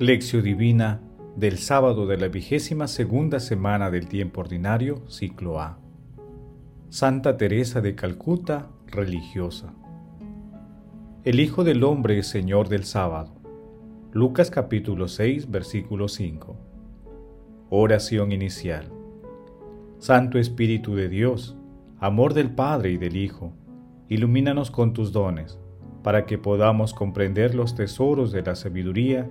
Lección Divina del sábado de la vigésima segunda semana del tiempo ordinario, ciclo A. Santa Teresa de Calcuta, religiosa. El Hijo del Hombre es Señor del sábado. Lucas capítulo 6, versículo 5. Oración inicial. Santo Espíritu de Dios, amor del Padre y del Hijo, ilumínanos con tus dones, para que podamos comprender los tesoros de la sabiduría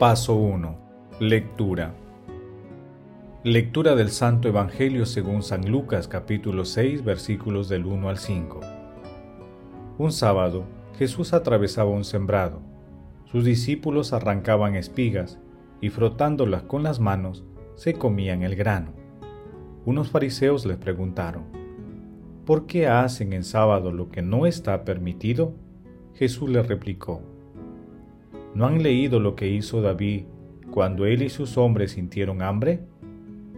Paso 1. Lectura. Lectura del Santo Evangelio según San Lucas capítulo 6 versículos del 1 al 5. Un sábado Jesús atravesaba un sembrado. Sus discípulos arrancaban espigas y frotándolas con las manos se comían el grano. Unos fariseos les preguntaron, ¿por qué hacen en sábado lo que no está permitido? Jesús les replicó, ¿No han leído lo que hizo David cuando él y sus hombres sintieron hambre?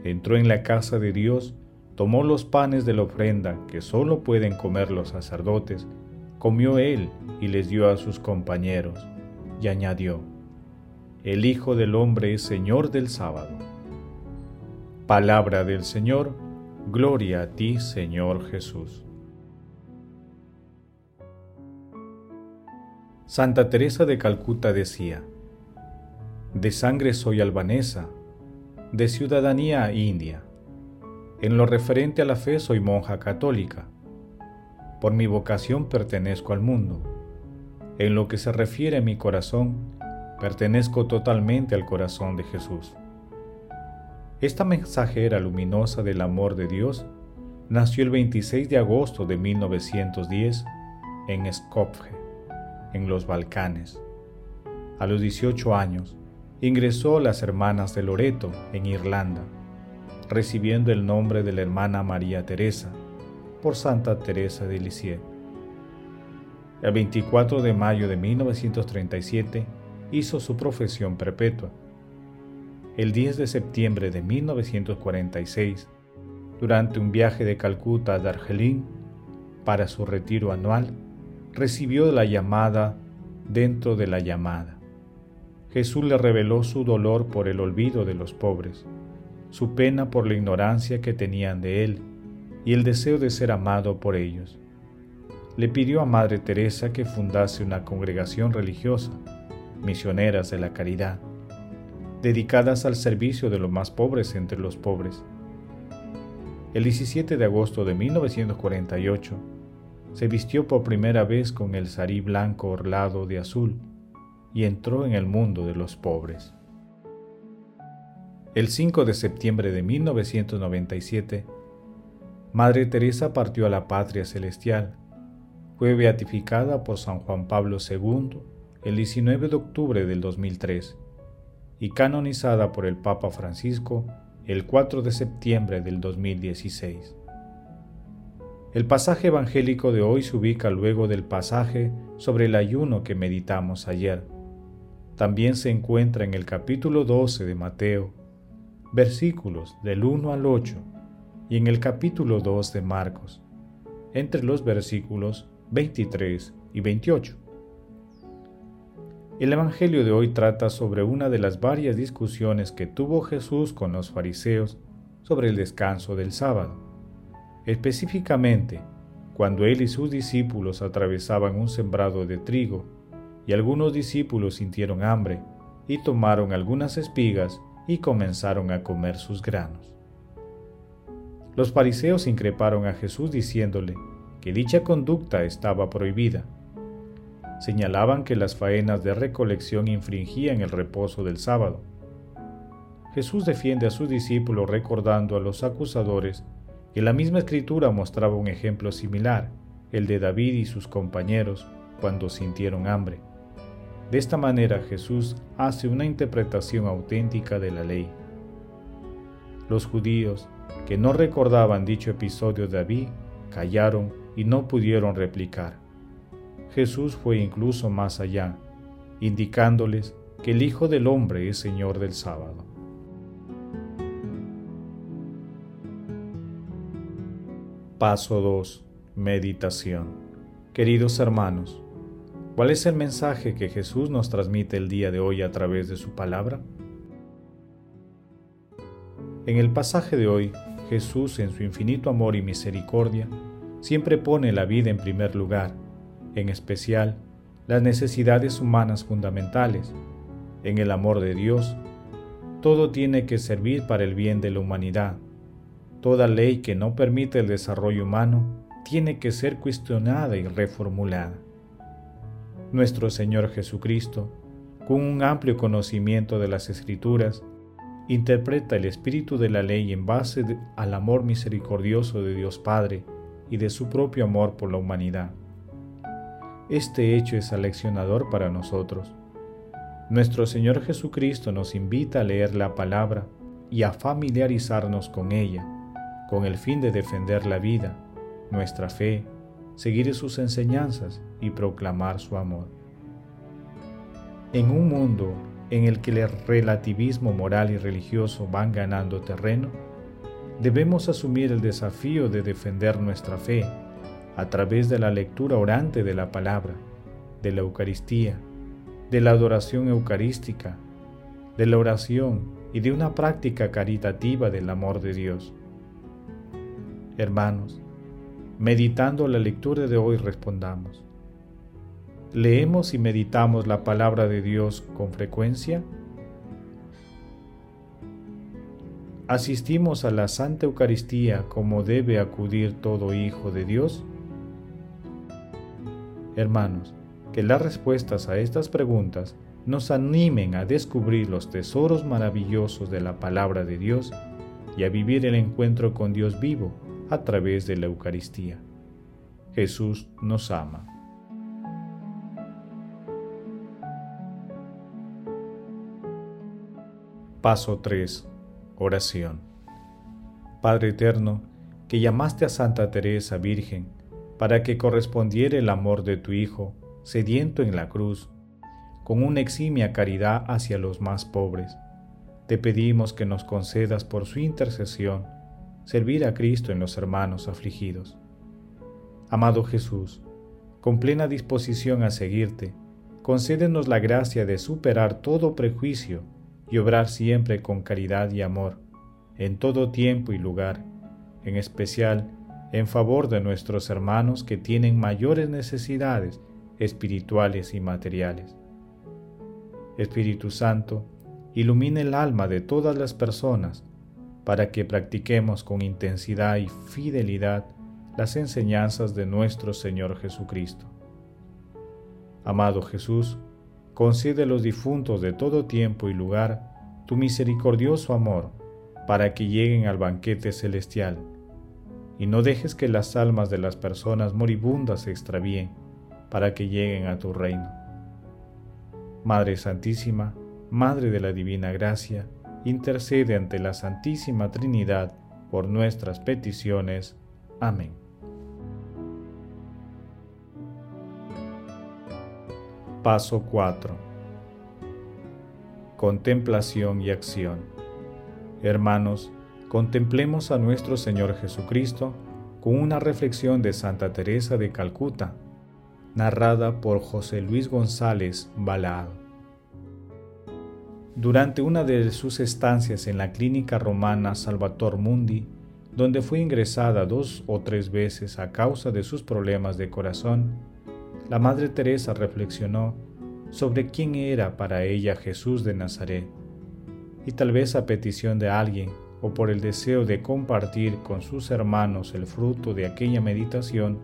Entró en la casa de Dios, tomó los panes de la ofrenda que solo pueden comer los sacerdotes, comió él y les dio a sus compañeros, y añadió, El Hijo del Hombre es Señor del sábado. Palabra del Señor, gloria a ti Señor Jesús. Santa Teresa de Calcuta decía, De sangre soy albanesa, de ciudadanía india. En lo referente a la fe soy monja católica. Por mi vocación pertenezco al mundo. En lo que se refiere a mi corazón, pertenezco totalmente al corazón de Jesús. Esta mensajera luminosa del amor de Dios nació el 26 de agosto de 1910 en Skopje en los Balcanes. A los 18 años, ingresó las Hermanas de Loreto, en Irlanda, recibiendo el nombre de la hermana María Teresa, por Santa Teresa de Lisieux. El 24 de mayo de 1937 hizo su profesión perpetua. El 10 de septiembre de 1946, durante un viaje de Calcuta a Darjeeling para su retiro anual, recibió la llamada dentro de la llamada. Jesús le reveló su dolor por el olvido de los pobres, su pena por la ignorancia que tenían de él y el deseo de ser amado por ellos. Le pidió a Madre Teresa que fundase una congregación religiosa, misioneras de la caridad, dedicadas al servicio de los más pobres entre los pobres. El 17 de agosto de 1948, se vistió por primera vez con el sarí blanco orlado de azul y entró en el mundo de los pobres. El 5 de septiembre de 1997, Madre Teresa partió a la patria celestial. Fue beatificada por San Juan Pablo II el 19 de octubre del 2003 y canonizada por el Papa Francisco el 4 de septiembre del 2016. El pasaje evangélico de hoy se ubica luego del pasaje sobre el ayuno que meditamos ayer. También se encuentra en el capítulo 12 de Mateo, versículos del 1 al 8, y en el capítulo 2 de Marcos, entre los versículos 23 y 28. El Evangelio de hoy trata sobre una de las varias discusiones que tuvo Jesús con los fariseos sobre el descanso del sábado. Específicamente, cuando él y sus discípulos atravesaban un sembrado de trigo, y algunos discípulos sintieron hambre, y tomaron algunas espigas y comenzaron a comer sus granos. Los fariseos increparon a Jesús diciéndole que dicha conducta estaba prohibida. Señalaban que las faenas de recolección infringían el reposo del sábado. Jesús defiende a sus discípulos recordando a los acusadores y la misma escritura mostraba un ejemplo similar, el de David y sus compañeros cuando sintieron hambre. De esta manera Jesús hace una interpretación auténtica de la ley. Los judíos que no recordaban dicho episodio de David callaron y no pudieron replicar. Jesús fue incluso más allá, indicándoles que el Hijo del Hombre es Señor del sábado. Paso 2. Meditación. Queridos hermanos, ¿cuál es el mensaje que Jesús nos transmite el día de hoy a través de su palabra? En el pasaje de hoy, Jesús, en su infinito amor y misericordia, siempre pone la vida en primer lugar, en especial las necesidades humanas fundamentales. En el amor de Dios, todo tiene que servir para el bien de la humanidad Toda ley que no permite el desarrollo humano tiene que ser cuestionada y reformulada. Nuestro Señor Jesucristo, con un amplio conocimiento de las Escrituras, interpreta el espíritu de la ley en base al amor misericordioso de Dios Padre y de su propio amor por la humanidad. Este hecho es aleccionador para nosotros. Nuestro Señor Jesucristo nos invita a leer la palabra y a familiarizarnos con ella con el fin de defender la vida, nuestra fe, seguir sus enseñanzas y proclamar su amor. En un mundo en el que el relativismo moral y religioso van ganando terreno, debemos asumir el desafío de defender nuestra fe a través de la lectura orante de la palabra, de la Eucaristía, de la adoración eucarística, de la oración y de una práctica caritativa del amor de Dios. Hermanos, meditando la lectura de hoy respondamos. ¿Leemos y meditamos la palabra de Dios con frecuencia? ¿Asistimos a la Santa Eucaristía como debe acudir todo hijo de Dios? Hermanos, que las respuestas a estas preguntas nos animen a descubrir los tesoros maravillosos de la palabra de Dios y a vivir el encuentro con Dios vivo a través de la Eucaristía. Jesús nos ama. Paso 3. Oración. Padre Eterno, que llamaste a Santa Teresa Virgen para que correspondiera el amor de tu Hijo, sediento en la cruz, con una eximia caridad hacia los más pobres, te pedimos que nos concedas por su intercesión servir a Cristo en los hermanos afligidos. Amado Jesús, con plena disposición a seguirte, concédenos la gracia de superar todo prejuicio y obrar siempre con caridad y amor, en todo tiempo y lugar, en especial en favor de nuestros hermanos que tienen mayores necesidades espirituales y materiales. Espíritu Santo, ilumina el alma de todas las personas para que practiquemos con intensidad y fidelidad las enseñanzas de nuestro Señor Jesucristo. Amado Jesús, concede a los difuntos de todo tiempo y lugar tu misericordioso amor para que lleguen al banquete celestial, y no dejes que las almas de las personas moribundas se extravíen para que lleguen a tu reino. Madre Santísima, Madre de la Divina Gracia, intercede ante la Santísima Trinidad por nuestras peticiones. Amén. Paso 4. Contemplación y acción. Hermanos, contemplemos a nuestro Señor Jesucristo con una reflexión de Santa Teresa de Calcuta, narrada por José Luis González Balado. Durante una de sus estancias en la clínica romana Salvator Mundi, donde fue ingresada dos o tres veces a causa de sus problemas de corazón, la Madre Teresa reflexionó sobre quién era para ella Jesús de Nazaret, y tal vez a petición de alguien o por el deseo de compartir con sus hermanos el fruto de aquella meditación,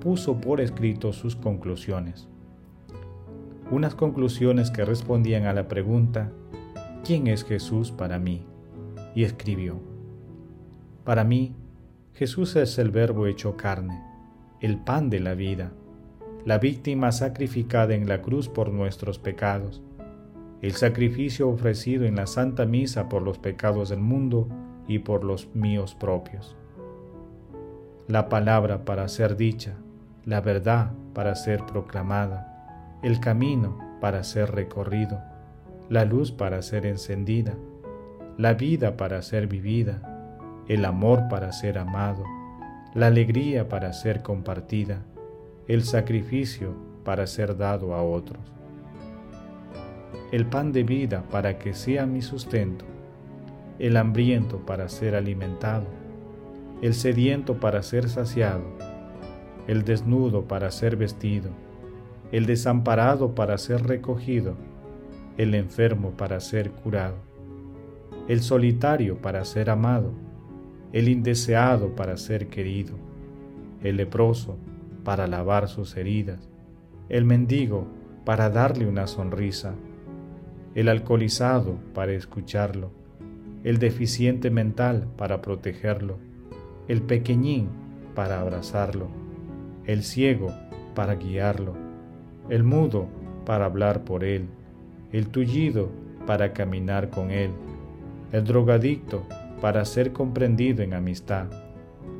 puso por escrito sus conclusiones unas conclusiones que respondían a la pregunta, ¿quién es Jesús para mí? Y escribió, Para mí, Jesús es el verbo hecho carne, el pan de la vida, la víctima sacrificada en la cruz por nuestros pecados, el sacrificio ofrecido en la Santa Misa por los pecados del mundo y por los míos propios. La palabra para ser dicha, la verdad para ser proclamada, el camino para ser recorrido, la luz para ser encendida, la vida para ser vivida, el amor para ser amado, la alegría para ser compartida, el sacrificio para ser dado a otros. El pan de vida para que sea mi sustento, el hambriento para ser alimentado, el sediento para ser saciado, el desnudo para ser vestido, el desamparado para ser recogido, el enfermo para ser curado, el solitario para ser amado, el indeseado para ser querido, el leproso para lavar sus heridas, el mendigo para darle una sonrisa, el alcoholizado para escucharlo, el deficiente mental para protegerlo, el pequeñín para abrazarlo, el ciego para guiarlo, el mudo para hablar por él, el tullido para caminar con él, el drogadicto para ser comprendido en amistad,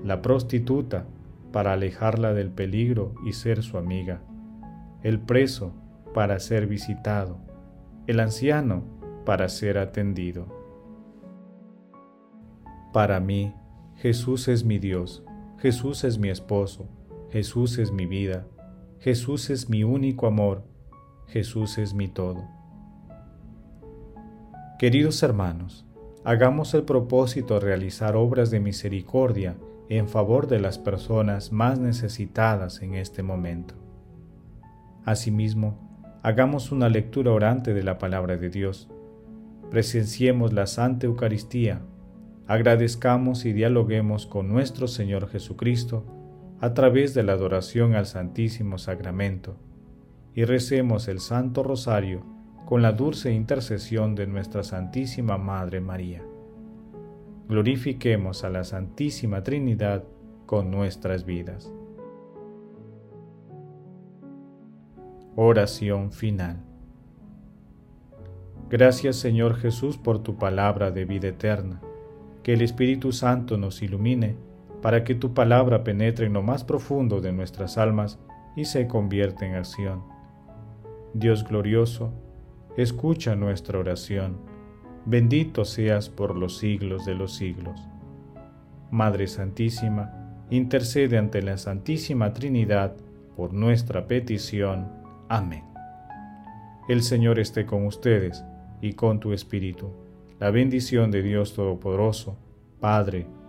la prostituta para alejarla del peligro y ser su amiga, el preso para ser visitado, el anciano para ser atendido. Para mí, Jesús es mi Dios, Jesús es mi esposo, Jesús es mi vida, Jesús es mi único amor, Jesús es mi todo. Queridos hermanos, hagamos el propósito de realizar obras de misericordia en favor de las personas más necesitadas en este momento. Asimismo, hagamos una lectura orante de la palabra de Dios, presenciemos la Santa Eucaristía, agradezcamos y dialoguemos con nuestro Señor Jesucristo a través de la adoración al Santísimo Sacramento y recemos el Santo Rosario con la dulce intercesión de nuestra Santísima Madre María. Glorifiquemos a la Santísima Trinidad con nuestras vidas. Oración final. Gracias Señor Jesús por tu palabra de vida eterna. Que el Espíritu Santo nos ilumine para que tu palabra penetre en lo más profundo de nuestras almas y se convierta en acción. Dios glorioso, escucha nuestra oración. Bendito seas por los siglos de los siglos. Madre Santísima, intercede ante la Santísima Trinidad por nuestra petición. Amén. El Señor esté con ustedes y con tu espíritu. La bendición de Dios Todopoderoso, Padre,